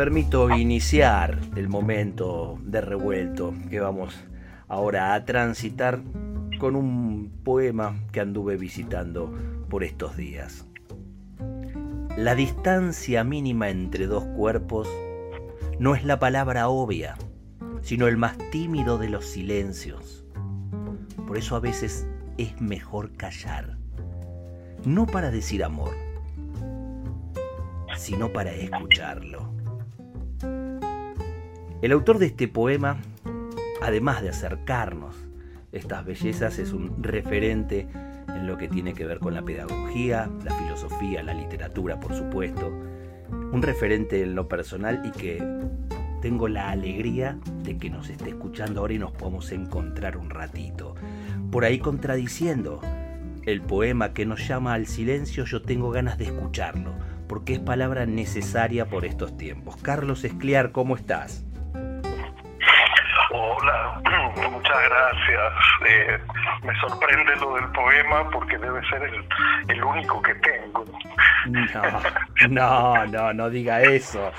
Permito iniciar el momento de revuelto que vamos ahora a transitar con un poema que anduve visitando por estos días. La distancia mínima entre dos cuerpos no es la palabra obvia, sino el más tímido de los silencios. Por eso a veces es mejor callar, no para decir amor, sino para escucharlo. El autor de este poema, además de acercarnos estas bellezas, es un referente en lo que tiene que ver con la pedagogía, la filosofía, la literatura, por supuesto. Un referente en lo personal y que tengo la alegría de que nos esté escuchando ahora y nos podamos encontrar un ratito. Por ahí contradiciendo el poema que nos llama al silencio, yo tengo ganas de escucharlo, porque es palabra necesaria por estos tiempos. Carlos Escliar, ¿cómo estás? Hola, muchas gracias. Eh, me sorprende lo del poema porque debe ser el, único que tengo. No, no, no, diga eso.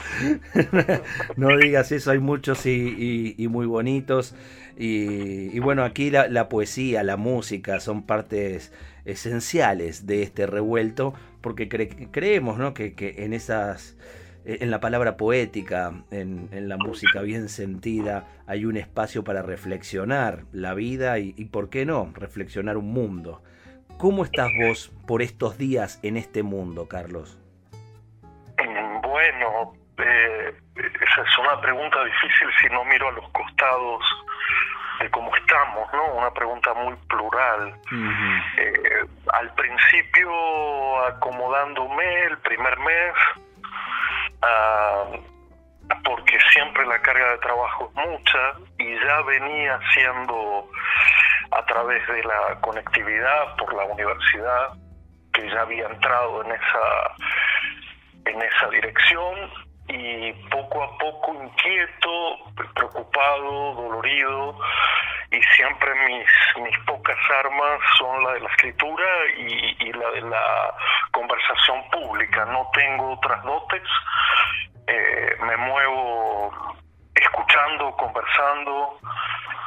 No digas eso, hay muchos y, muy bonitos. Y, bueno, aquí la, poesía, la música son partes esenciales de este revuelto porque creemos ¿no? que, que en esas en la palabra poética, en, la música bien sentida, hay un espacio para reflexionar la vida y, ¿por qué no?, reflexionar un mundo. ¿Cómo estás vos por estos días en este mundo, Carlos? Bueno, eh, esa es una pregunta difícil si no miro a los costados de cómo estamos, ¿no? Una pregunta muy plural. Eh, al principio, acomodándome el primer mes, Ah, porque siempre la carga de trabajo es mucha y ya venía siendo a través de la conectividad por la universidad que ya había entrado en esa en esa dirección y poco a poco inquieto, preocupado, dolorido y siempre mis, mis pocas armas son la de la escritura y, y la de la conversación pública. No tengo otras dotes, eh, me muevo escuchando, conversando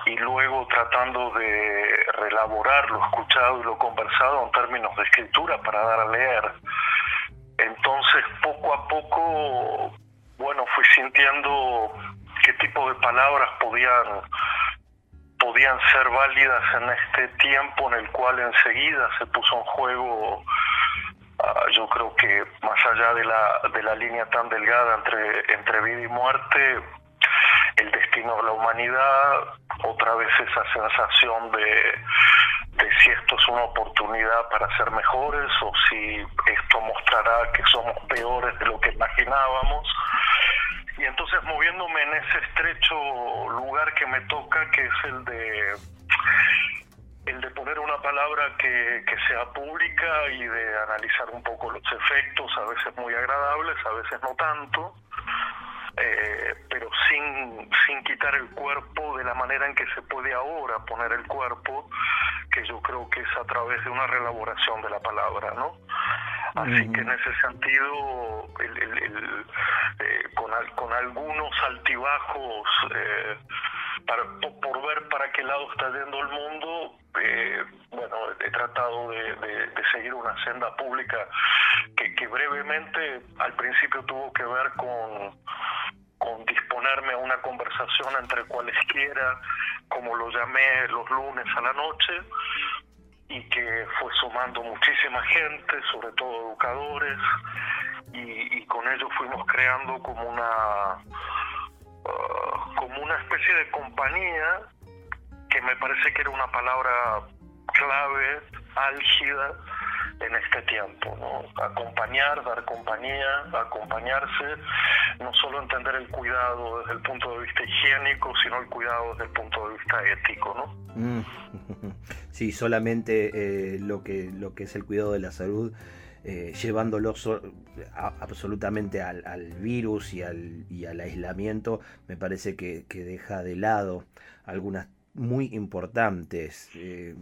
y luego tratando de relaborar lo escuchado y lo conversado en términos de escritura para dar a leer. Entonces, poco a poco, bueno, fui sintiendo qué tipo de palabras podían podían ser válidas en este tiempo en el cual enseguida se puso en juego Ah, yo creo que más allá de la, de la línea tan delgada entre, entre vida y muerte, el destino de la humanidad, otra vez esa sensación de, de si esto es una oportunidad para ser mejores o si esto mostrará que somos peores de lo que imaginábamos. Y entonces moviéndome en ese estrecho lugar que me toca, que es el de el de poner una palabra que, sea pública y de analizar un poco los efectos, a veces muy agradables, a veces no tanto, eh, pero sin, sin quitar el cuerpo de la manera en que se puede ahora poner el cuerpo, que yo creo que es a través de una reelaboración de la palabra, ¿no? Así que en ese sentido, el, eh, con, con algunos altibajos, eh, para, por ver para qué lado está yendo el mundo, eh, bueno, he tratado de, seguir una senda pública que, que, brevemente al principio tuvo que ver con, con disponerme a una conversación entre cualesquiera, como lo llamé los lunes a la noche, y que fue sumando muchísima gente, sobre todo educadores, y, con ello fuimos creando como una uh, como una especie de compañía que me parece que era una palabra clave, álgida, en este tiempo, ¿no? Acompañar, dar compañía, acompañarse, no solo entender el cuidado desde el punto de vista higiénico, sino el cuidado desde el punto de vista ético, ¿no? Mm. Sí, solamente eh, lo, que, lo que es el cuidado de la salud, eh, llevándolo absolutamente al, virus y al, y al aislamiento, me parece que, deja de lado algunas muy importantes eh,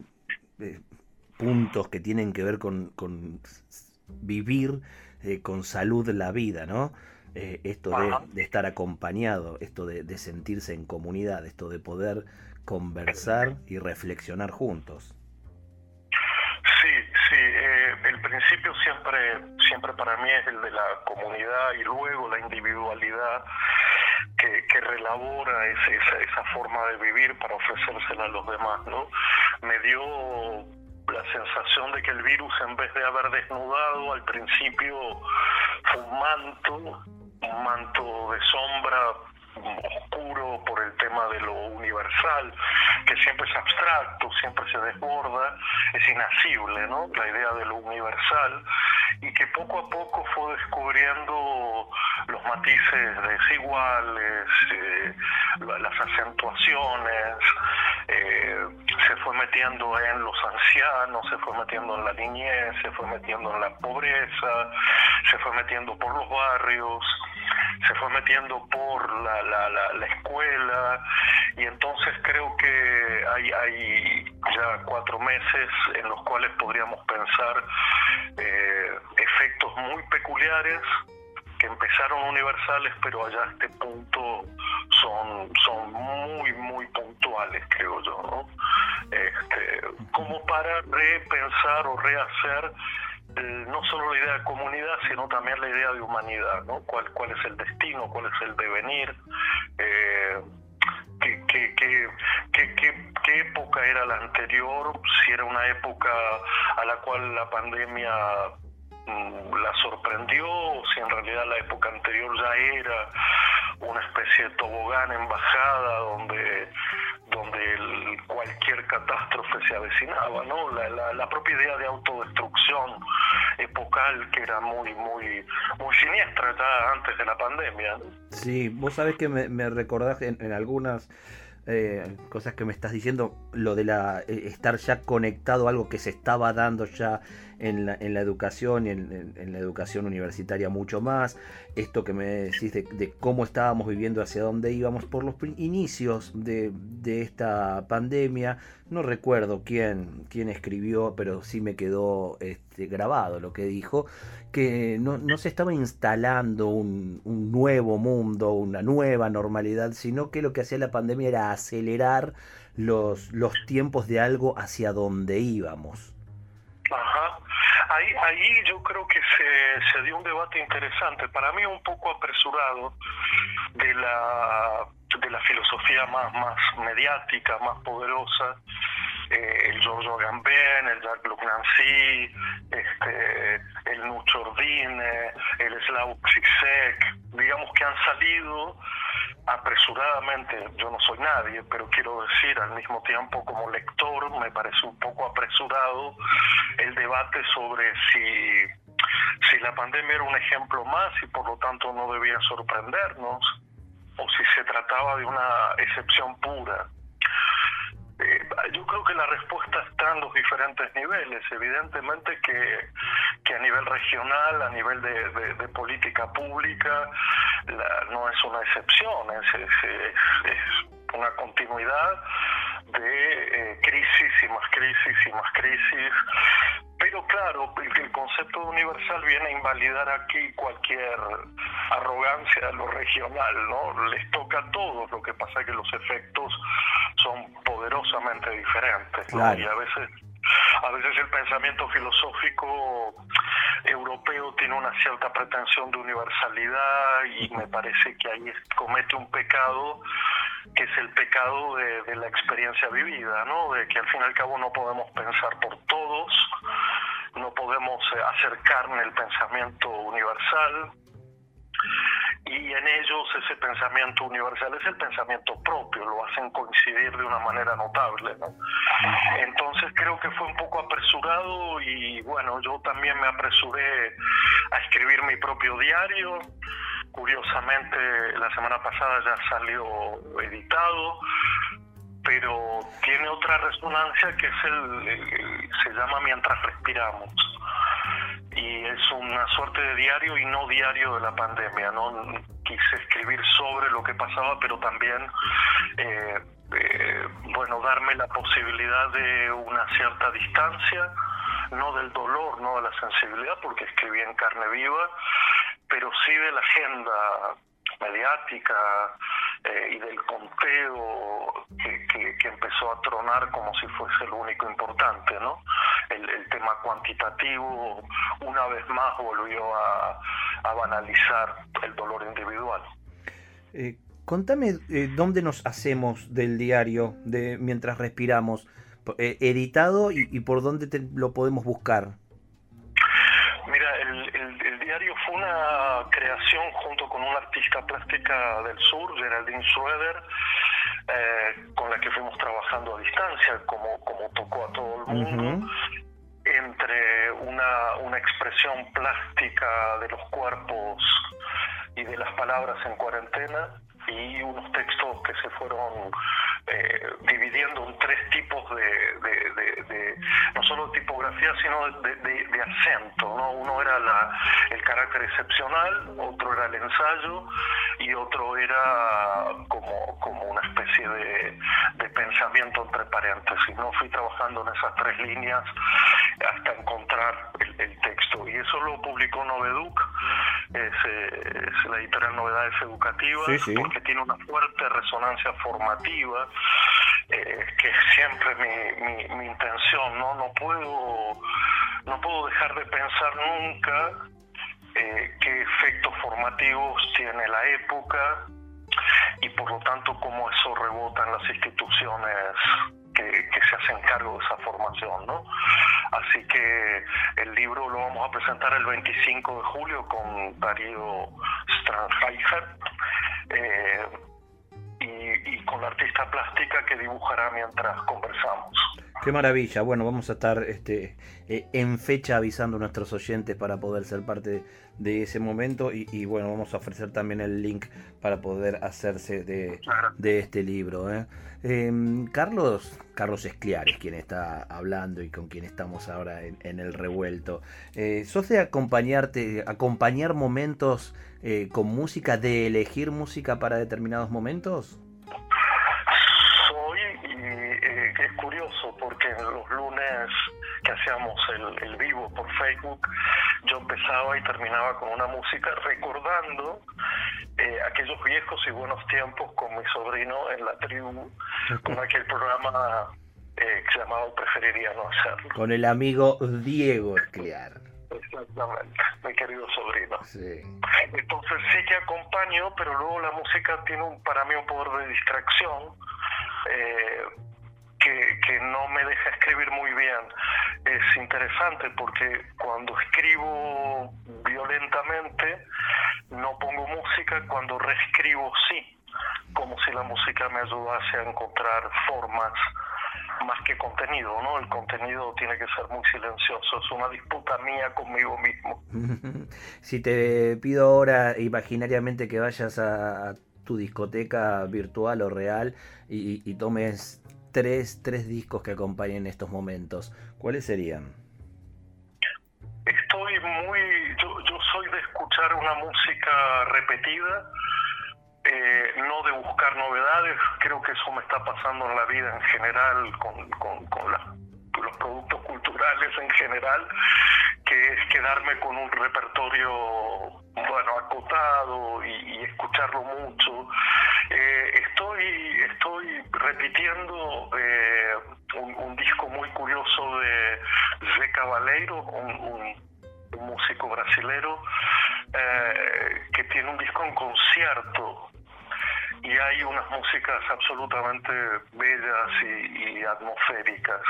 puntos que tienen que ver con, vivir con salud la vida, ¿no? esto de, estar acompañado, esto de, de, sentirse en comunidad, esto de poder conversar y reflexionar juntos. Sí, sí, eh, el principio siempre, siempre para mí es el de la comunidad y luego la individualidad que, que relabora esa, esa forma de vivir para ofrecérsela a los demás, ¿no? Me dio la sensación de que el virus en vez de haber desnudado al principio fue un manto, un manto de sombra oscuro por el tema de lo universal, que siempre es abstracto, siempre se desborda, es inasible, ¿no? La idea de lo universal y que poco a poco fue descubriendo los matices desiguales, eh, las acentuaciones, eh, se fue metiendo en los ancianos, se fue metiendo en la niñez, se fue metiendo en la pobreza, se fue metiendo por los barrios se fue metiendo por la, la, la, escuela y entonces creo que hay, hay ya cuatro meses en los cuales podríamos pensar eh, efectos muy peculiares que empezaron universales pero allá a este punto son, son muy muy puntuales creo yo ¿no? este, como para repensar o rehacer no solo la idea de comunidad, sino también la idea de humanidad, ¿no? ¿Cuál, cuál es el destino, cuál es el devenir? Eh, qué, qué, qué, qué, época era la anterior? Si era una época a la cual la pandemia mm, la sorprendió, o si en realidad la época anterior ya era una especie de tobogán en bajada donde catástrofe se avecinaba, ¿no? La, la, propia idea de autodestrucción epocal que era muy, muy, muy siniestra ya antes de la pandemia. Sí, vos sabés que me, me recordás en, algunas eh, cosas que me estás diciendo, lo de la eh, estar ya conectado a algo que se estaba dando ya en la, en la educación y en, la educación universitaria mucho más. Esto que me decís de, cómo estábamos viviendo, hacia dónde íbamos por los inicios de, esta pandemia. No recuerdo quién, quién escribió, pero sí me quedó este, grabado lo que dijo, que no, se estaba instalando un, un nuevo mundo, una nueva normalidad, sino que lo que hacía la pandemia era acelerar los, los tiempos de algo hacia donde íbamos. Ajá. Ahí, ahí yo creo que se, se dio un debate interesante, para mí un poco apresurado, de la, de la filosofía más, más mediática, más poderosa, eh, el Giorgio Agamben, el Jacques Nancy, este, el Nucho Ordine, el Slavoj Zizek, digamos que han salido apresuradamente, yo no soy nadie, pero quiero decir al mismo tiempo como lector, me parece un poco apresurado el debate sobre si, si la pandemia era un ejemplo más y por lo tanto no debía sorprendernos, o si se trataba de una excepción pura. Yo creo que la respuesta está en los diferentes niveles. Evidentemente que, que a nivel regional, a nivel de, política pública, no es una excepción, es, es, una continuidad de eh, crisis y más crisis y más crisis. Pero claro, el, concepto universal viene a invalidar aquí cualquier arrogancia de lo regional, ¿no? Les toca a todos, lo que pasa es que los efectos son poderosamente diferentes, ¿no? Y a veces a veces el pensamiento filosófico europeo tiene una cierta pretensión de universalidad y me parece que ahí comete un pecado que es el pecado de, la experiencia vivida, ¿no? De que al fin y al cabo no podemos pensar por todos, no podemos eh, acercarnos el pensamiento universal, y, en ellos ese pensamiento universal es el pensamiento propio, lo hacen coincidir de una manera notable. ¿no? Entonces creo que fue un poco apresurado y bueno, yo también me apresuré a escribir mi propio diario. Curiosamente, la semana pasada ya salió editado, pero tiene otra resonancia que es el, se llama Mientras respiramos y es una suerte de diario y no diario de la pandemia. No quise escribir sobre lo que pasaba, pero también eh, eh, bueno darme la posibilidad de una cierta distancia, no del dolor, no de la sensibilidad, porque escribí en carne viva, pero sí de la agenda mediática eh, y del conteo que, que, empezó a tronar como si fuese lo único importante, ¿no? El, el tema cuantitativo una vez más volvió a, a banalizar el dolor individual. Eh, contame eh, dónde nos hacemos del diario de mientras respiramos, editado y, y, por dónde te, lo podemos buscar. Mira, el, el, el, diario fue creación junto con una artista plástica del sur, Geraldine Schroeder, eh, con la que fuimos trabajando a distancia, como, como tocó a todo el mundo. Uh -huh entre una, una expresión plástica de los cuerpos y de las palabras en cuarentena y unos textos que se fueron eh, dividiendo en tres tipos de, de, de, de, no solo tipografía, sino de, acento. ¿no? Uno era la, el carácter excepcional, otro era el ensayo y otro era como, como una especie de, pensamiento entre paréntesis. ¿no? Fui trabajando en esas tres líneas hasta encontrar el, el texto y eso lo publicó Noveduc, es, es la editorial Novedades Educativas, sí, sí. porque tiene una fuerte resonancia formativa, eh, que es siempre mi, mi, mi, intención, ¿no? No puedo, no puedo dejar de pensar nunca eh, qué efectos formativos tiene la época y por lo tanto cómo eso rebota en las instituciones que, que, se hacen cargo de esa formación, ¿no? Así que el libro lo vamos a presentar el 25 de julio con Darío Stranheiser eh, y, y, con la artista plástica que dibujará mientras conversamos. Qué maravilla. Bueno, vamos a estar este, eh, en fecha avisando a nuestros oyentes para poder ser parte de ese momento y, y bueno, vamos a ofrecer también el link para poder hacerse de, de este libro. ¿eh? Eh, Carlos, Carlos Escliares, quien está hablando y con quien estamos ahora en, en el revuelto. Eh, ¿Sos de acompañarte, acompañar momentos eh, con música, de elegir música para determinados momentos? El, el, vivo por Facebook, yo empezaba y terminaba con una música recordando eh, aquellos viejos y buenos tiempos con mi sobrino en la tribu, con aquel programa eh, llamaba Preferiría no hacerlo. Con el amigo Diego Escliar. Exactamente, mi querido sobrino. Sí. Entonces sí que acompaño, pero luego la música tiene un, para mí un poder de distracción eh, que, que no me deja escribir muy bien. Es interesante porque cuando escribo violentamente no pongo música, cuando reescribo sí, como si la música me ayudase a encontrar formas más que contenido, ¿no? El contenido tiene que ser muy silencioso, es una disputa mía conmigo mismo. si te pido ahora imaginariamente que vayas a, tu discoteca virtual o real y, y, tomes tres, tres discos que acompañen estos momentos, ¿cuáles serían? Estoy muy, yo, yo soy de escuchar una música repetida, eh, no de buscar novedades, creo que eso me está pasando en la vida en general, con, con, con los productos culturales en general, que es quedarme con un repertorio, bueno, acotado y, y escucharlo mucho. Eh, estoy, estoy repitiendo eh, un, un, disco muy curioso de Zé Cabaleiro, un, un un músico brasilero eh, que tiene un disco en concierto y hay unas músicas absolutamente bellas y, y atmosféricas.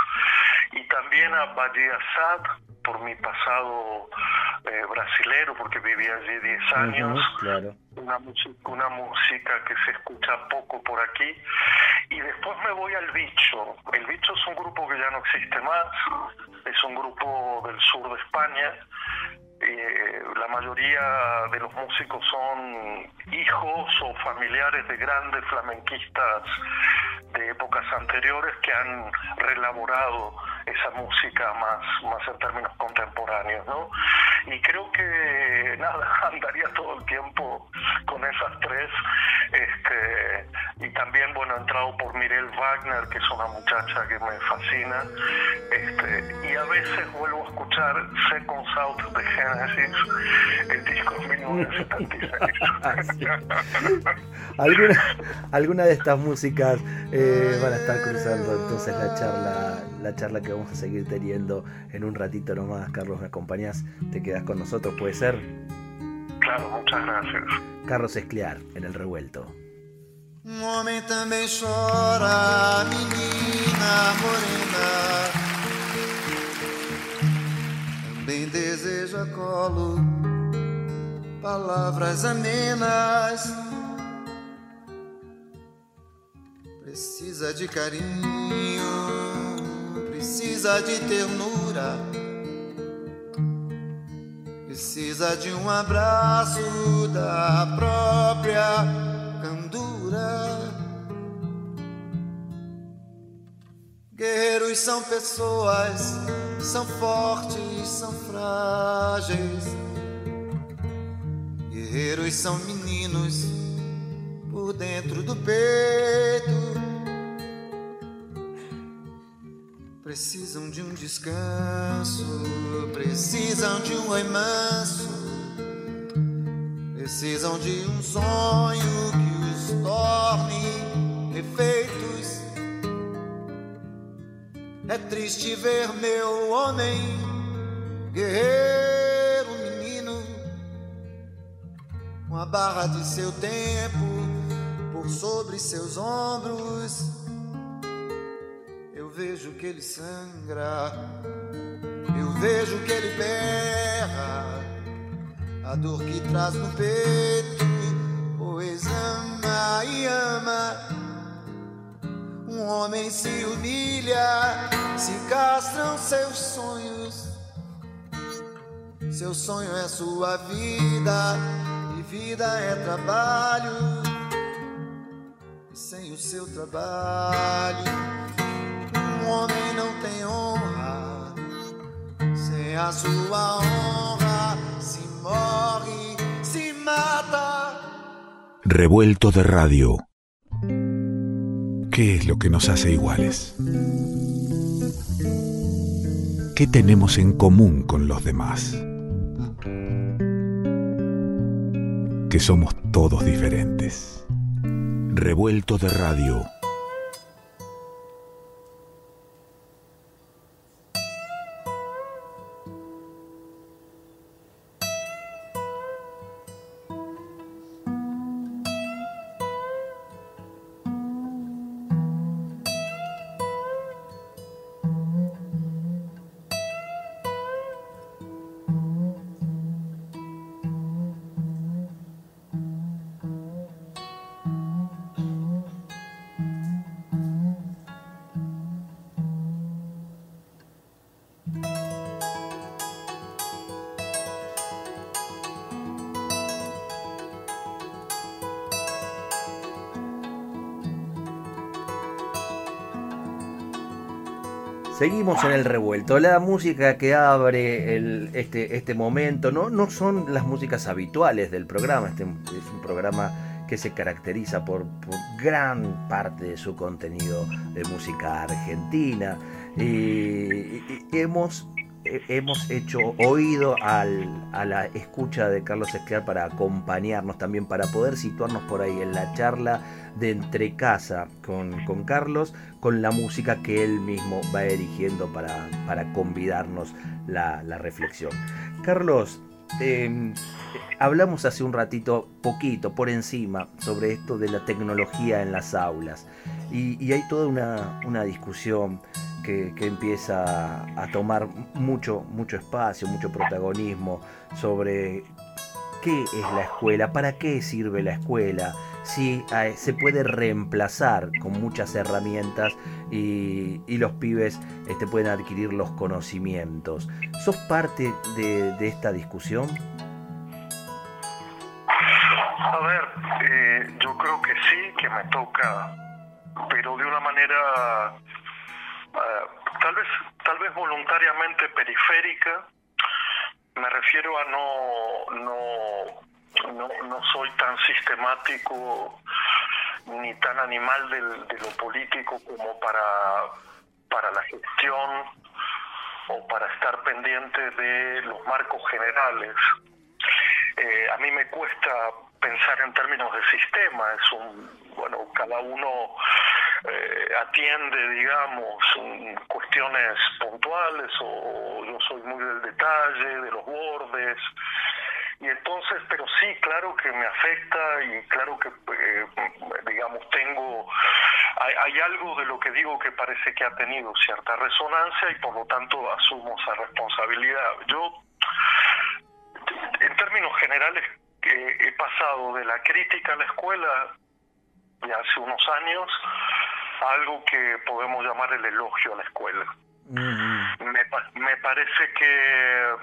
Y también a Bahía Sad, por mi pasado eh, brasilero, porque viví allí 10 años. claro. una, una música que se escucha poco por aquí. Y después me voy al Bicho. El Bicho es un grupo que ya no existe más, es un grupo del sur de España. Eh, la mayoría de los músicos son hijos o familiares de grandes flamenquistas de épocas anteriores que han relaborado esa música más, más en términos contemporáneos, ¿no? Y creo que nada, andaría todo el tiempo con esas tres, este, y también, bueno, he entrado por Mirel Wagner, que es una muchacha que me fascina, este, y a veces vuelvo a escuchar Second South de Genesis, el disco de 1976. ¿Alguna, alguna de estas músicas eh, van a estar cruzando entonces la charla, la charla que vamos a seguir teniendo en un ratito nomás. Carlos, ¿me acompañas? ¿Te quedas con nosotros? ¿Puede ser? Claro, muchas gracias. Carlos Escliar, en El Revuelto. Homem também chora, menina morena. Também deseja colo, palavras amenas. Precisa de carinho, precisa de ternura. Precisa de um abraço da própria candura. Guerreiros são pessoas, são fortes, são frágeis. Guerreiros são meninos por dentro do peito. Precisam de um descanso, precisam de um oi manso, precisam de um sonho que os torne refeitos. É triste ver meu homem, guerreiro, menino, com a barra de seu tempo por sobre seus ombros vejo que ele sangra, eu vejo que ele berra, a dor que traz no peito, pois ama e ama. Um homem se humilha, se castram seus sonhos. Seu sonho é sua vida, e vida é trabalho. E sem o seu trabalho, Revuelto de radio. ¿Qué es lo que nos hace iguales? ¿Qué tenemos en común con los demás? Que somos todos diferentes. Revuelto de radio. Seguimos en el revuelto. La música que abre este, este momento no, no son las músicas habituales del programa. Este es un programa que se caracteriza por, gran parte de su contenido de música argentina. y hemos hemos hecho oído a la escucha de Carlos Esquer para acompañarnos también, para poder situarnos por ahí en la charla de entre casa con, Carlos, con la música que él mismo va erigiendo para, para convidarnos la, reflexión. Carlos, em, hablamos hace un ratito, poquito, por encima, sobre esto de la tecnología en las aulas. Y, hay toda una, una discusión que, empieza a tomar mucho, mucho espacio, mucho protagonismo sobre qué es la escuela, para qué sirve la escuela, si eh, se puede reemplazar con muchas herramientas y, los pibes este, pueden adquirir los conocimientos. ¿Sos parte de, esta discusión? A ver, eh, yo creo que sí, que me toca, pero de una manera eh, tal vez tal vez voluntariamente periférica. Me refiero a no no no, no soy tan sistemático ni tan animal del, de lo político como para, para la gestión o para estar pendiente de los marcos generales. Eh, a mí me cuesta pensar en términos de sistema, es un, bueno, cada uno eh, atiende, digamos, cuestiones puntuales o yo soy muy del detalle, de los bordes, y entonces, pero sí, claro que me afecta y claro que, eh, digamos, tengo, hay, algo de lo que digo que parece que ha tenido cierta resonancia y por lo tanto asumo esa responsabilidad. Yo, en términos generales, he pasado de la crítica a la escuela de hace unos años a algo que podemos llamar el elogio a la escuela. me, me parece que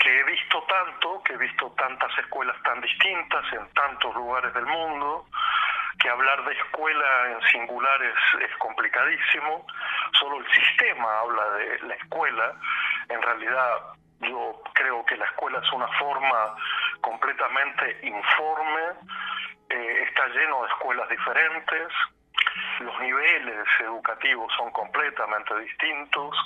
que he visto tanto, que he visto tantas escuelas tan distintas en tantos lugares del mundo, que hablar de escuela en singular es, complicadísimo, solo el sistema habla de la escuela, en realidad yo creo que la escuela es una forma completamente informe, eh, está lleno de escuelas diferentes, los niveles educativos son completamente distintos,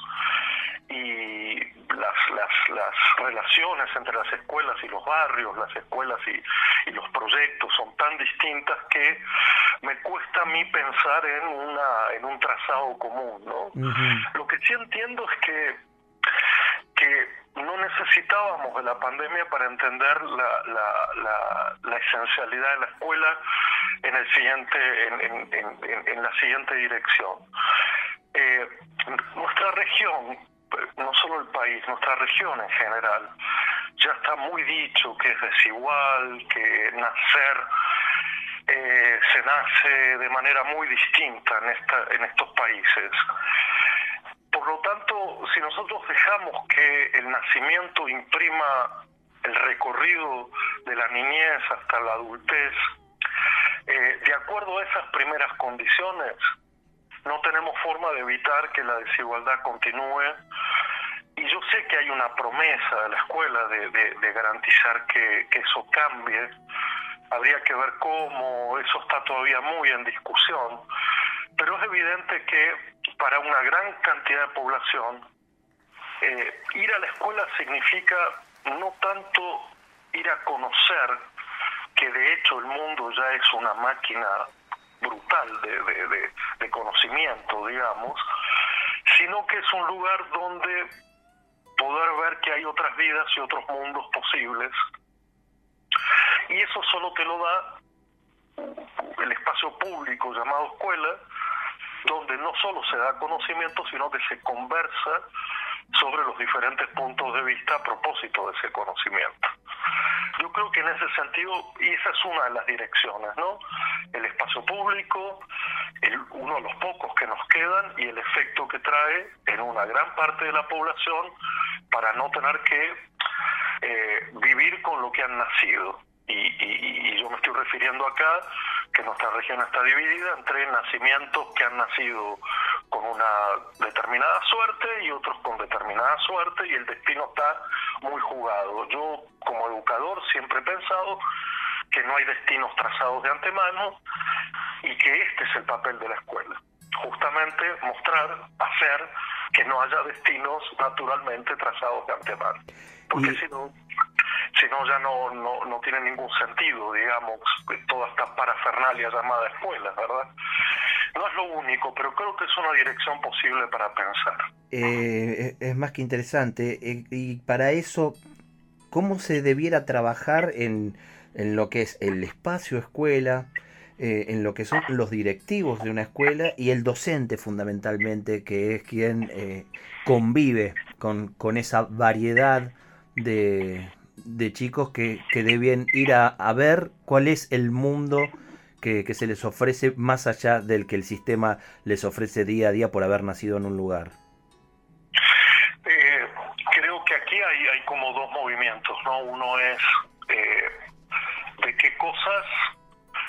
y las, las, las relaciones entre las escuelas y los barrios, las escuelas y, los proyectos son tan distintas que me cuesta a mí pensar en, una, en un trazado común. ¿no? Lo que sí entiendo es que, no necesitábamos de la pandemia para entender la, esencialidad de la escuela en la siguiente dirección eh, nuestra región no solo el país, nuestra región en general, ya está muy dicho que es desigual, que nacer eh, se nace de manera muy distinta en estos países. Por lo tanto, si nosotros dejamos que el nacimiento imprima el recorrido de la niñez hasta la adultez, eh, de acuerdo a esas primeras condiciones, no tenemos forma de evitar que la desigualdad continúe y yo sé que hay una promesa de la escuela de, garantizar que, eso cambie. Habría que ver cómo, eso está todavía muy en discusión, pero es evidente que para una gran cantidad de población, eh, ir a la escuela significa no tanto ir a conocer que de hecho el mundo ya es una máquina brutal de, de, conocimiento, digamos, sino que es un lugar donde poder ver que hay otras vidas y otros mundos posibles. Y eso solo te lo da el espacio público llamado escuela, donde no solo se da conocimiento, sino que se conversa sobre los diferentes puntos de vista a propósito de ese conocimiento. Yo creo que en ese sentido, y esa es una de las direcciones, ¿no? El espacio público, uno de los pocos que nos quedan y el efecto que trae en una gran parte de la población para no tener que eh, vivir con lo que han nacido. Y, yo me estoy refiriendo acá que nuestra región está dividida entre nacimientos que han nacido con una determinada suerte y otros con determinada suerte y el destino está muy jugado. Yo como educador siempre he pensado que no hay destinos trazados de antemano y que este es el papel de la escuela. Justamente mostrar, hacer que no haya destinos naturalmente trazados de antemano. Porque si no, si no ya no, no, no tiene ningún sentido, digamos, toda esta parafernalia llamada escuela, ¿verdad? No es lo único, pero creo que es una dirección posible para pensar. Eh, es más que interesante. Eh, y para eso, ¿cómo se debiera trabajar en, en lo que es el espacio escuela? eh, en lo que son los directivos de una escuela y el docente fundamentalmente, que es quien eh, convive con, con, esa variedad de, de chicos que, que, deben ir a, a, ver cuál es el mundo que, que, se les ofrece más allá del que el sistema les ofrece día a día por haber nacido en un lugar. Eh, creo que aquí hay, hay, como dos movimientos, ¿no? Uno es de qué cosas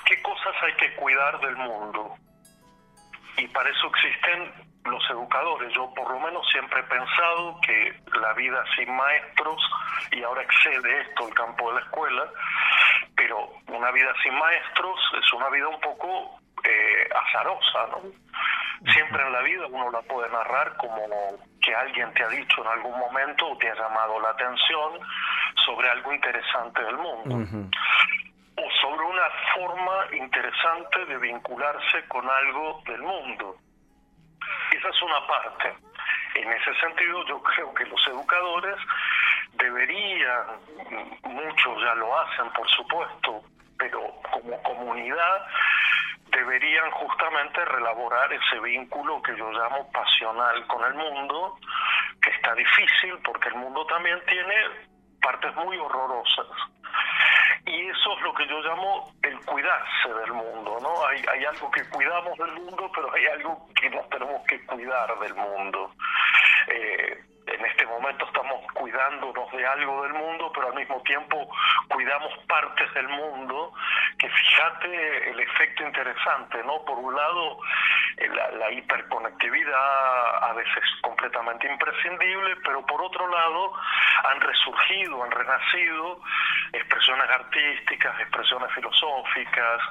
qué cosas hay que cuidar del mundo. Y para eso existen los educadores. Yo por lo menos siempre he pensado que la vida sin maestros, y ahora excede esto el campo de la escuela, pero una vida sin maestros es una vida un poco eh, azarosa, ¿no? Siempre en la vida uno la puede narrar como que alguien te ha dicho en algún momento o te ha llamado la atención sobre algo interesante del mundo o sobre una forma interesante de vincularse con algo del mundo. Esa es una parte. En ese sentido, yo creo que los educadores deberían, muchos ya lo hacen, por supuesto, pero como comunidad deberían justamente relaborar ese vínculo que yo llamo pasional con el mundo, que está difícil porque el mundo también tiene partes muy horrorosas y eso es lo que yo llamo el cuidarse del mundo, ¿no? Hay, hay algo que cuidamos del mundo, pero hay algo que nos tenemos que cuidar del mundo. Eh, en este momento estamos cuidándonos de algo del mundo, pero al mismo tiempo cuidamos partes del mundo, que fíjate el efecto interesante, ¿no? Por un lado, eh, la, hiperconectividad a veces completamente imprescindible, pero por otro lado han resurgido, han renacido expresiones artísticas, expresiones filosóficas,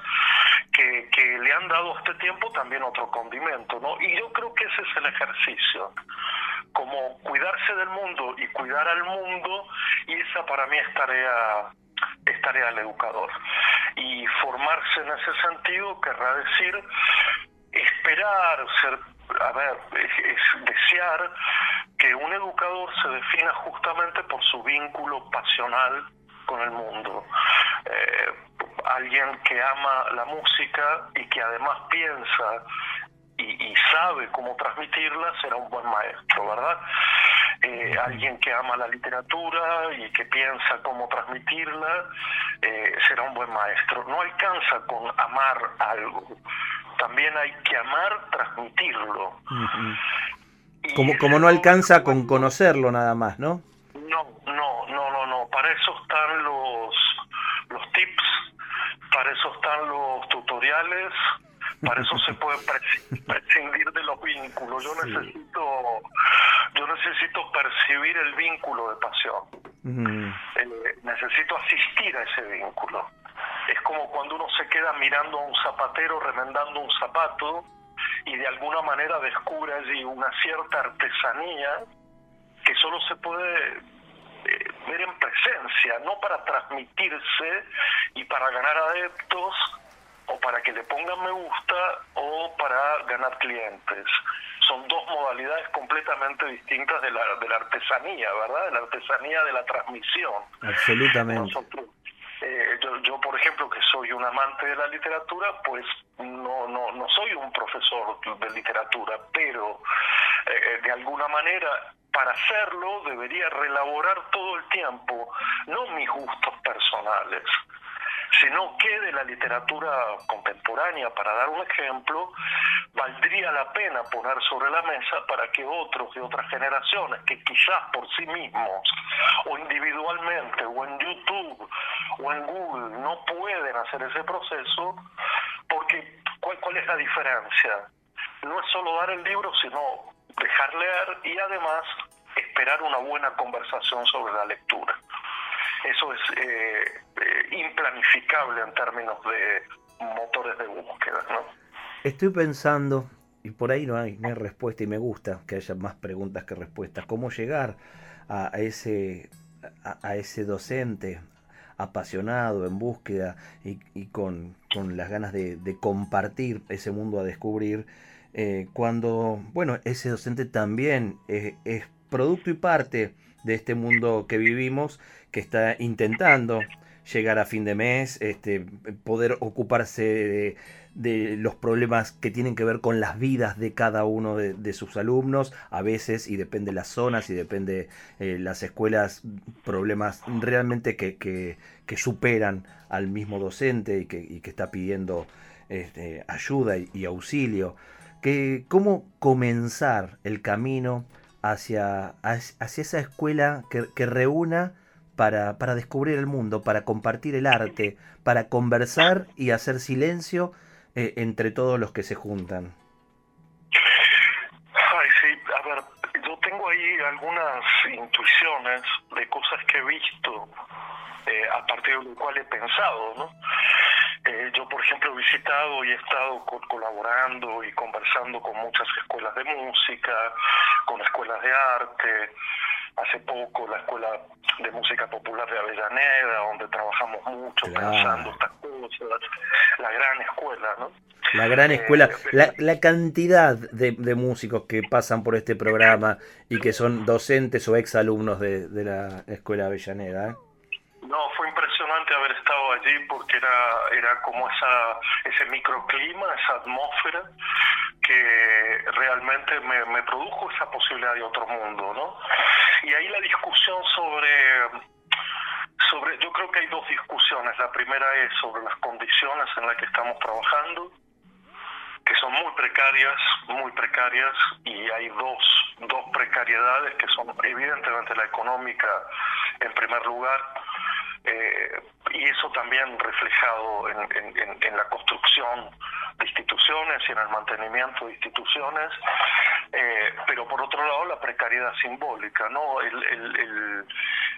que, que le han dado a este tiempo también otro condimento, ¿no? Y yo creo que ese es el ejercicio como cuidarse del mundo y cuidar al mundo, y esa para mí es tarea, es tarea del educador. Y formarse en ese sentido querrá decir esperar, ser, a ver, es, desear que un educador se defina justamente por su vínculo pasional con el mundo. Eh, alguien que ama la música y que además piensa y, sabe cómo transmitirla será un buen maestro, ¿verdad? Eh, alguien que ama la literatura y que piensa cómo transmitirla eh, será un buen maestro. No alcanza con amar algo, también hay que amar transmitirlo. Como, como no alcanza con conocerlo nada más, ¿no? No, no, no, no, no. Para eso están los, los tips, para eso están los tutoriales, para eso se puede prescindir de los vínculos. Yo necesito, yo necesito percibir el vínculo de pasión. Eh, necesito asistir a ese vínculo. Es como cuando uno se queda mirando a un zapatero remendando un zapato y de alguna manera descubre allí una cierta artesanía que solo se puede eh, ver en presencia, no para transmitirse y para ganar adeptos, o para que le pongan me gusta o para ganar clientes. Son dos modalidades completamente distintas de la, de la artesanía, ¿verdad? De la artesanía de la transmisión. Absolutamente. Eh, yo, yo, por ejemplo, que soy un amante de la literatura, pues no, no, no soy un profesor de literatura, pero eh, de alguna manera para hacerlo debería relaborar todo el tiempo, no mis gustos personales, sino que de la literatura contemporánea, para dar un ejemplo, valdría la pena poner sobre la mesa para que otros de otras generaciones, que quizás por sí mismos, o individualmente, o en YouTube, o en Google, no pueden hacer ese proceso, porque ¿cuál, cuál es la diferencia? No es solo dar el libro, sino dejar leer y además esperar una buena conversación sobre la lectura eso es eh, eh, implanificable en términos de motores de búsqueda. ¿no? Estoy pensando, y por ahí no hay, respuesta, y me gusta que haya más preguntas que respuestas, cómo llegar a, ese, a, ese docente apasionado, en búsqueda y, y con, con, las ganas de, compartir ese mundo a descubrir, eh, cuando, bueno, ese docente también es producto y parte de este mundo que vivimos, que está intentando llegar a fin de mes, este, poder ocuparse de, los problemas que tienen que ver con las vidas de cada uno de, sus alumnos, a veces, y depende de las zonas, y depende eh, las escuelas, problemas realmente que, que, superan al mismo docente y que, y que está pidiendo este, ayuda y, auxilio. Que, ¿Cómo comenzar el camino hacia, hacia esa escuela que, que reúna para, para descubrir el mundo, para compartir el arte, para conversar y hacer silencio eh, entre todos los que se juntan? Ay, sí, a ver, yo tengo ahí algunas intuiciones de cosas que he visto, eh, a partir de lo cual he pensado, ¿no? Eh, yo, por ejemplo, he visitado y he estado colaborando y conversando con muchas escuelas de música, con escuelas de arte, hace poco la Escuela de Música Popular de Avellaneda, donde trabajamos mucho pensando estas cosas, la gran escuela, ¿no? La gran eh, escuela, la, la cantidad de, de, músicos que pasan por este programa y que son docentes o exalumnos de, de la Escuela Avellaneda. ¿eh? No, fue impresionante haber estado allí porque era, era como esa, ese microclima, esa atmósfera que realmente me, me produjo esa posibilidad de otro mundo, ¿no? Y ahí la discusión sobre sobre yo creo que hay dos discusiones la primera es sobre las condiciones en las que estamos trabajando que son muy precarias muy precarias y hay dos dos precariedades que son evidentemente la económica en primer lugar eh, y eso también reflejado en, la construcción de instituciones y en el mantenimiento de instituciones, eh, pero por otro lado la precariedad simbólica, ¿no? El, el,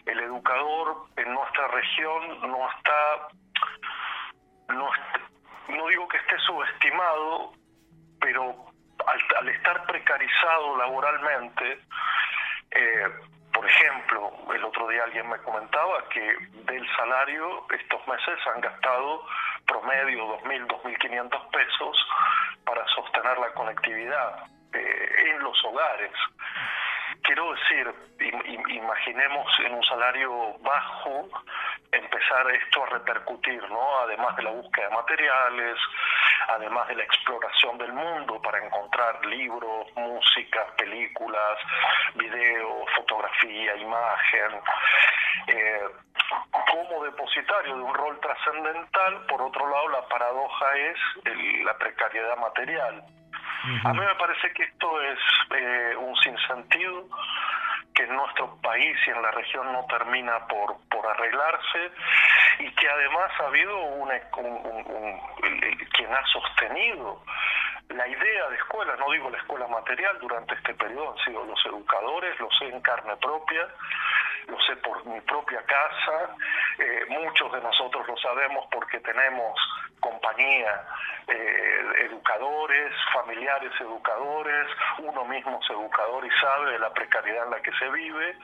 el, educador en nuestra región no está, no, no digo que esté subestimado, pero al, al estar precarizado laboralmente, eh, por ejemplo, el otro día alguien me comentaba que del salario estos meses han gastado promedio 2.000, 2.500 pesos para sostener la conectividad eh, en los hogares. Quiero decir, imaginemos en un salario bajo empezar esto a repercutir, ¿no? Además de la búsqueda de materiales, además de la exploración del mundo para encontrar libros, música, películas, videos, fotografía, imagen. Eh, como depositario de un rol trascendental, por otro lado la paradoja es la precariedad material. A mí me parece que esto es eh, un sinsentido que en nuestro país y en la región no termina por, por arreglarse y que además ha habido un, quien ha sostenido la idea de escuela, no digo la escuela material, durante este periodo han sido los educadores, lo sé en carne propia, lo sé por mi propia casa, eh, muchos de nosotros lo sabemos porque tenemos compañía, eh, educadores, familiares educadores, uno mismo es educador y sabe de la precariedad en la que se vive.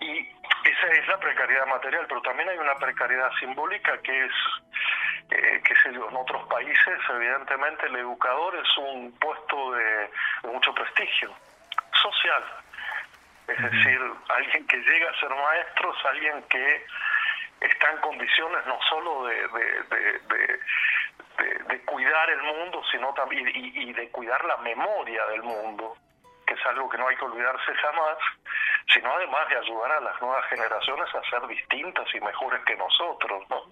Y esa es la precariedad material, pero también hay una precariedad simbólica que es, eh, sé en otros países evidentemente el educador es un puesto de, mucho prestigio social. Es decir, alguien que llega a ser maestro es alguien que está en condiciones no solo de, de, cuidar el mundo, sino también y, de cuidar la memoria del mundo, que es algo que no hay que olvidarse jamás, sino además de ayudar a las nuevas generaciones a ser distintas y mejores que nosotros, ¿no?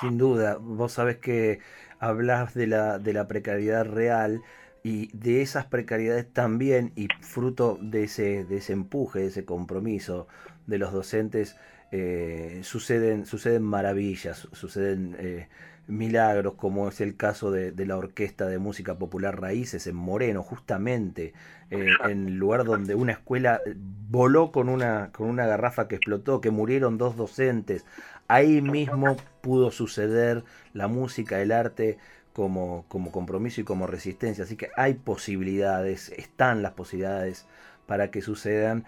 Sin duda, vos sabés que hablas de la, de la precariedad real y de esas precariedades también y fruto de ese, de ese empuje, de ese compromiso de los docentes, eh, suceden, suceden maravillas, suceden eh, milagros, como es el caso de, la Orquesta de Música Popular Raíces en Moreno, justamente eh, en el lugar donde una escuela voló con una, con una garrafa que explotó, que murieron dos docentes. Ahí mismo pudo suceder la música, el arte como, como compromiso y como resistencia. Así que hay posibilidades, están las posibilidades para que sucedan.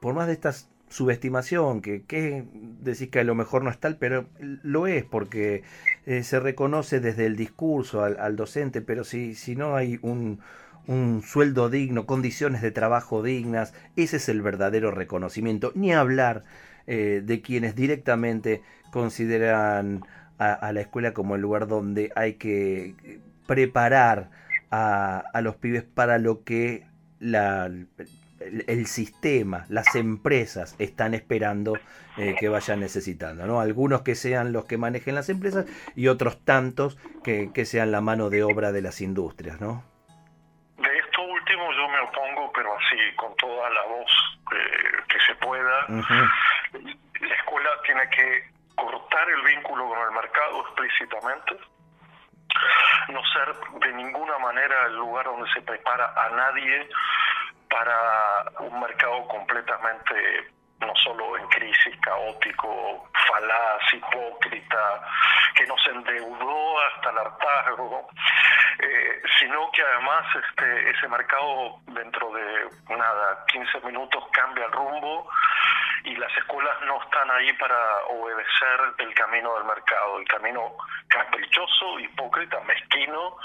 por más de estas subestimación, que, que decís que a lo mejor no es tal, pero lo es porque eh, se reconoce desde el discurso al, docente, pero si, si no hay un, un, sueldo digno, condiciones de trabajo dignas, ese es el verdadero reconocimiento. Ni hablar eh, de quienes directamente consideran a, la escuela como el lugar donde hay que preparar a, los pibes para lo que la, el, sistema, las empresas están esperando eh, que vayan necesitando, ¿no? Algunos que sean los que manejen las empresas y otros tantos que, sean la mano de obra de las industrias, ¿no? De esto último yo me opongo, pero así, con toda la voz eh, que se pueda. La escuela tiene que el vínculo con el mercado explícitamente, no ser de ninguna manera el lugar donde se prepara a nadie para un mercado completamente no solo en crisis, caótico, falaz, hipócrita, que nos endeudó hasta el hartazgo, eh, sino que además este, ese mercado dentro de nada, 15 minutos cambia el rumbo y las escuelas no están ahí para obedecer el camino del mercado, el camino caprichoso, hipócrita, mezquino.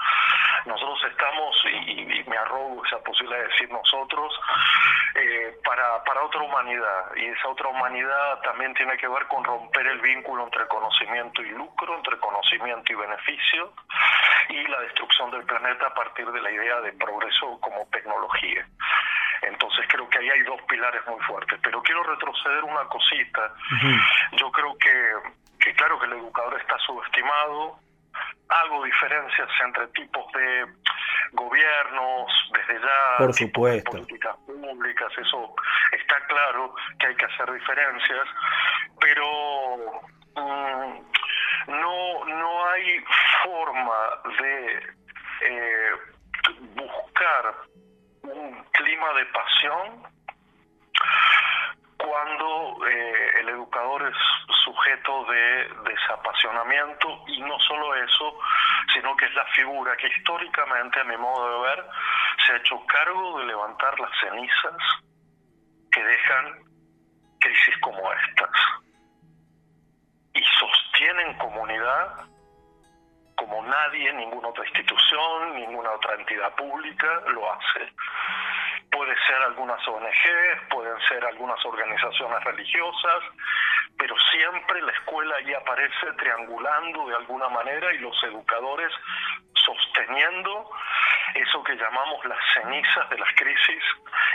Nosotros estamos, y, me arrogo esa posibilidad de decir nosotros, eh, para, para otra humanidad. Y esa otra humanidad también tiene que ver con romper el vínculo entre conocimiento y lucro, entre conocimiento y beneficio, y la destrucción del planeta a partir de la idea de progreso como tecnología. Entonces creo que ahí hay dos pilares muy fuertes. Pero quiero retroceder una cosita. Yo creo que, que claro que el educador está subestimado. Hago diferencias entre tipos de gobiernos, desde ya, Por supuesto. políticas públicas, eso está claro que hay que hacer diferencias, pero mm, no, no hay forma de eh, buscar un clima de pasión cuando eh, el educador es sujeto de desapasionamiento y no solo eso, sino que es la figura que históricamente, a mi modo de ver, se ha hecho cargo de levantar las cenizas que dejan crisis como estas y sostienen comunidad como nadie, ninguna otra institución, ninguna otra entidad pública lo hace. Puede ser algunas ONGs, pueden ser algunas organizaciones religiosas, pero siempre la escuela ahí aparece triangulando de alguna manera y los educadores sosteniendo eso que llamamos las cenizas de las crisis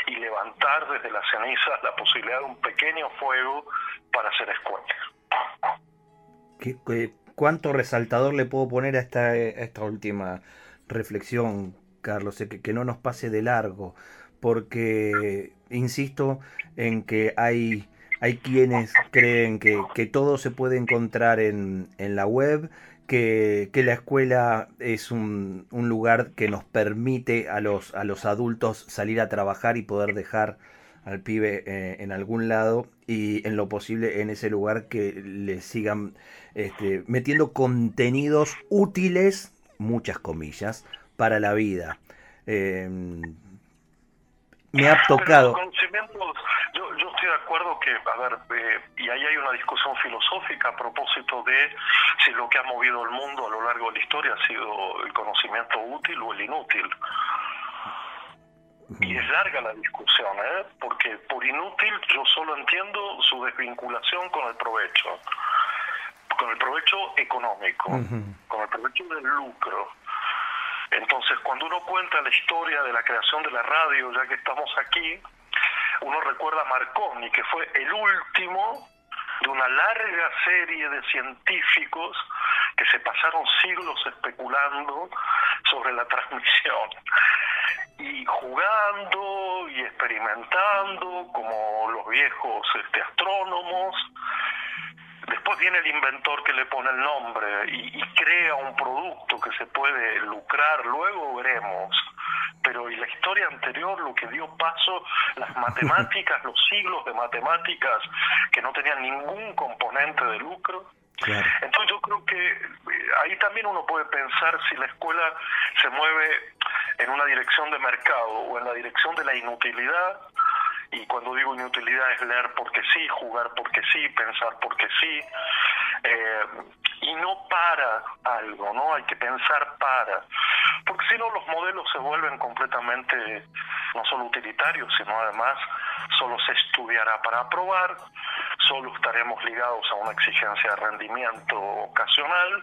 y levantar desde las cenizas la posibilidad de un pequeño fuego para hacer escuela. ¿Qué, ¿Cuánto resaltador le puedo poner a esta, esta última reflexión, Carlos? Que, que no nos pase de largo, porque insisto en que hay, hay quienes creen que, que todo se puede encontrar en, en la web, que, que, la escuela es un, un, lugar que nos permite a los, a los adultos salir a trabajar y poder dejar al pibe eh, en algún lado y en lo posible en ese lugar que le sigan este, metiendo contenidos útiles, muchas comillas, para la vida. Eh, me ha tocado. Yo, yo, estoy de acuerdo que, a ver, eh, y ahí hay una discusión filosófica a propósito de si lo que ha movido el mundo a lo largo de la historia ha sido el conocimiento útil o el inútil. Y es larga la discusión, ¿eh? porque por inútil yo solo entiendo su desvinculación con el provecho, con el provecho económico, con el provecho del lucro. Entonces, cuando uno cuenta la historia de la creación de la radio, ya que estamos aquí, uno recuerda a Marconi, que fue el último de una larga serie de científicos que se pasaron siglos especulando sobre la transmisión y jugando y experimentando como los viejos este, astrónomos. Después viene el inventor que le pone el nombre y, crea un producto que se puede lucrar, luego veremos. Pero y la historia anterior, lo que dio paso, las matemáticas, los siglos de matemáticas que no tenían ningún componente de lucro, entonces yo creo que eh, ahí también uno puede pensar si la escuela se mueve en una dirección de mercado o en la dirección de la inutilidad, y cuando digo inutilidad es leer porque sí, jugar porque sí, pensar porque sí, eh, y no para algo, ¿no? Hay que pensar para, porque si no los modelos se vuelven completamente no solo utilitarios, sino además solo se estudiará para aprobar, solo estaremos ligados a una exigencia de rendimiento ocasional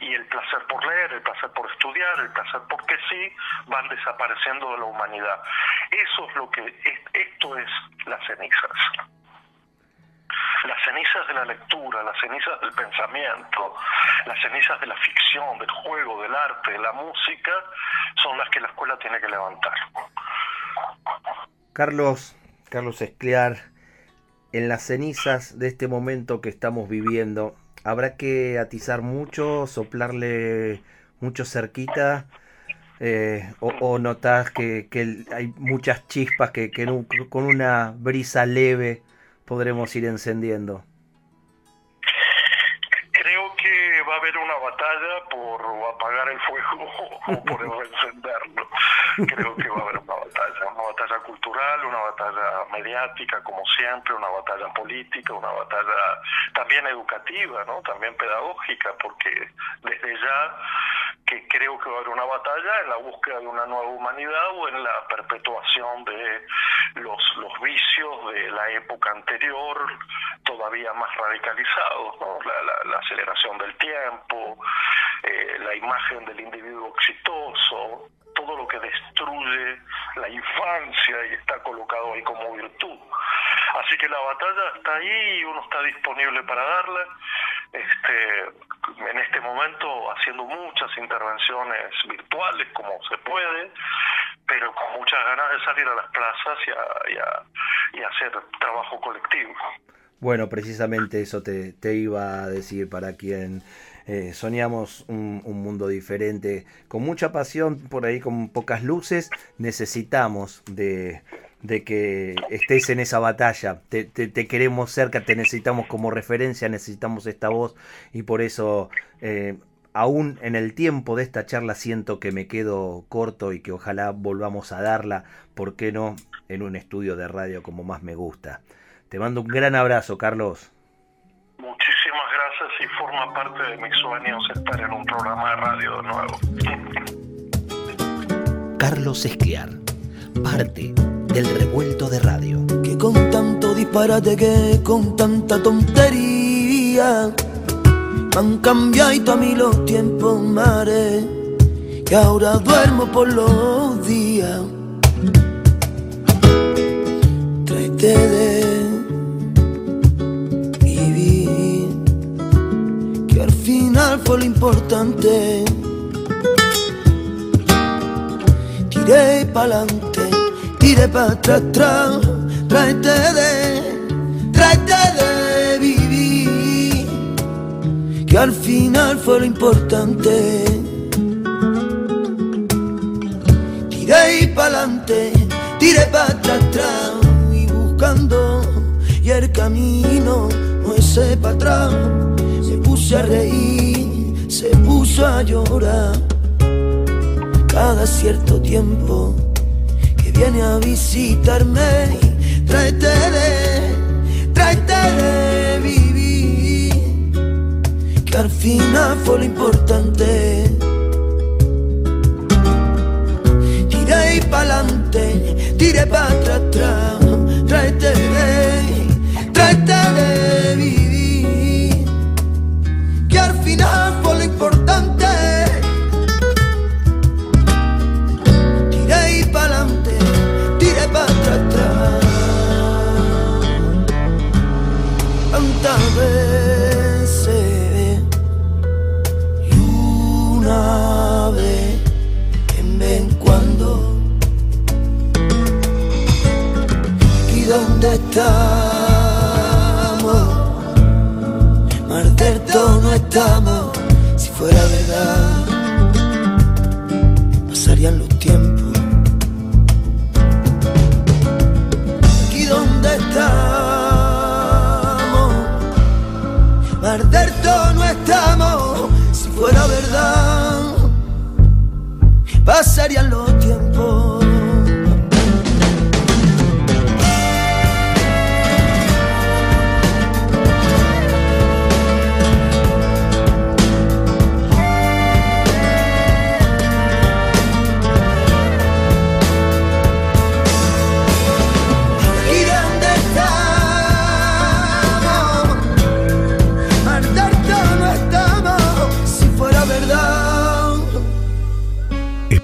y el placer por leer, el placer por estudiar, el placer porque sí, van desapareciendo de la humanidad. Eso es lo que, esto es las cenizas las cenizas de la lectura, las cenizas del pensamiento, las cenizas de la ficción, del juego, del arte, de la música, son las que la escuela tiene que levantar. Carlos, Carlos Escliar, en las cenizas de este momento que estamos viviendo, ¿habrá que atizar mucho, soplarle mucho cerquita? Eh, o, notas que, hay muchas chispas que, que con una brisa leve podremos ir encendiendo? Creo que va a haber una batalla por apagar el fuego o por encenderlo. Creo que va a haber una batalla, cultural, una batalla mediática, como siempre, una batalla política, una batalla también educativa, ¿no? también pedagógica, porque desde ya que creo que va a haber una batalla en la búsqueda de una nueva humanidad o en la perpetuación de los, los vicios de la época anterior, todavía más radicalizados, la, la, aceleración del tiempo, eh, la imagen del individuo exitoso, todo lo que destruye la infancia y está colocado ahí como virtud. Así que la batalla está ahí y uno está disponible para darla. Este, en este momento haciendo muchas intervenciones virtuales como se puede, pero con muchas ganas de salir a las plazas y, hacer trabajo colectivo. Bueno, precisamente eso te, te iba a decir para quien eh, soñamos un, mundo diferente, con mucha pasión, por ahí con pocas luces, necesitamos de, que estés en esa batalla, te, queremos cerca, te necesitamos como referencia, necesitamos esta voz y por eso... Eh, aún en el tiempo de esta charla siento que me quedo corto y que ojalá volvamos a darla, ¿por qué no? En un estudio de radio como más me gusta. Te mando un gran abrazo, Carlos y forma parte de mis sueños estar en un programa de radio de nuevo. Carlos Esquiar, parte del revuelto de radio. Que con tanto disparate, que con tanta tontería, han cambiado a mí los tiempos mares, que ahora duermo por los días. Tráete de fue lo importante. Tiré pa'lante, tiré para atrás, atrás, tráete de, tráete de vivir, que al final fue lo importante. Tiré pa'lante, tiré para atrás, atrás, y buscando, y el camino no es para atrás puso a reír, se puso a llorar. Cada cierto tiempo que viene a visitarme, tráete de, tráete de vivir, que al final fue lo importante. Tiré pa'lante, tiré para atrás, tráete de, tráete de vivir final fue lo importante. Tiré para adelante, tiré para atrás. Tantas veces y una vez en vez cuando. ¿Y dónde estás? no estamos, fuera verdad, pasarían los tiempos. Aquí donde estamos, Marderto no estamos, si fuera verdad, pasarían los tiempos.